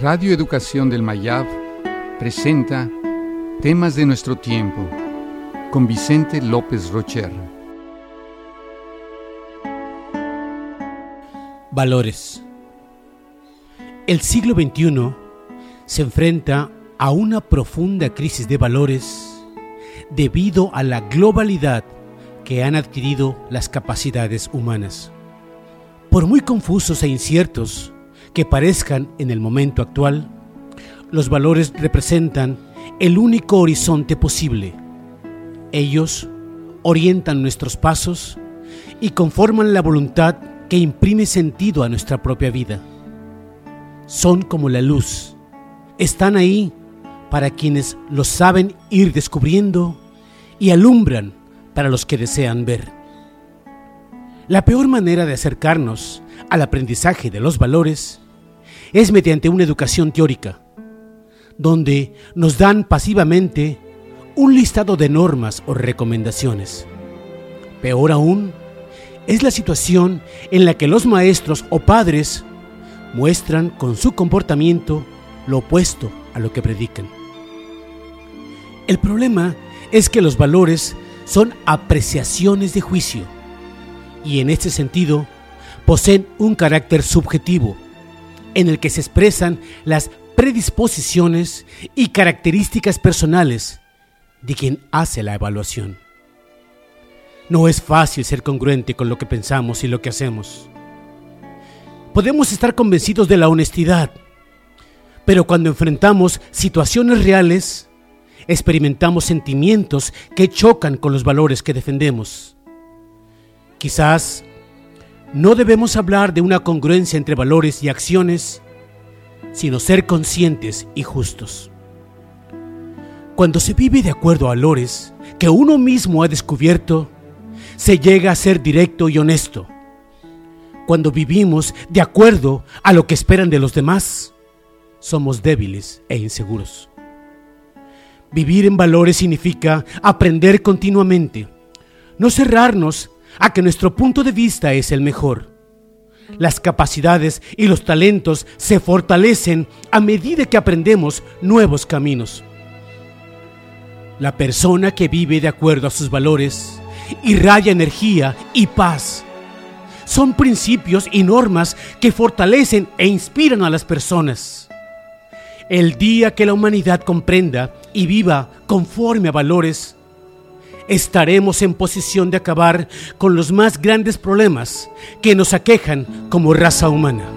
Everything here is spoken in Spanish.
Radio Educación del Mayab presenta Temas de nuestro tiempo con Vicente López Rocher. Valores. El siglo XXI se enfrenta a una profunda crisis de valores debido a la globalidad que han adquirido las capacidades humanas. Por muy confusos e inciertos que parezcan en el momento actual, los valores representan el único horizonte posible. Ellos orientan nuestros pasos y conforman la voluntad que imprime sentido a nuestra propia vida. Son como la luz. Están ahí para quienes los saben ir descubriendo y alumbran para los que desean ver. La peor manera de acercarnos al aprendizaje de los valores es mediante una educación teórica, donde nos dan pasivamente un listado de normas o recomendaciones. Peor aún, es la situación en la que los maestros o padres muestran con su comportamiento lo opuesto a lo que predican. El problema es que los valores son apreciaciones de juicio y en este sentido poseen un carácter subjetivo en el que se expresan las predisposiciones y características personales de quien hace la evaluación. No es fácil ser congruente con lo que pensamos y lo que hacemos. Podemos estar convencidos de la honestidad, pero cuando enfrentamos situaciones reales, experimentamos sentimientos que chocan con los valores que defendemos. Quizás no debemos hablar de una congruencia entre valores y acciones, sino ser conscientes y justos. Cuando se vive de acuerdo a valores que uno mismo ha descubierto, se llega a ser directo y honesto. Cuando vivimos de acuerdo a lo que esperan de los demás, somos débiles e inseguros. Vivir en valores significa aprender continuamente, no cerrarnos a que nuestro punto de vista es el mejor. Las capacidades y los talentos se fortalecen a medida que aprendemos nuevos caminos. La persona que vive de acuerdo a sus valores irradia energía y paz. Son principios y normas que fortalecen e inspiran a las personas. El día que la humanidad comprenda y viva conforme a valores, estaremos en posición de acabar con los más grandes problemas que nos aquejan como raza humana.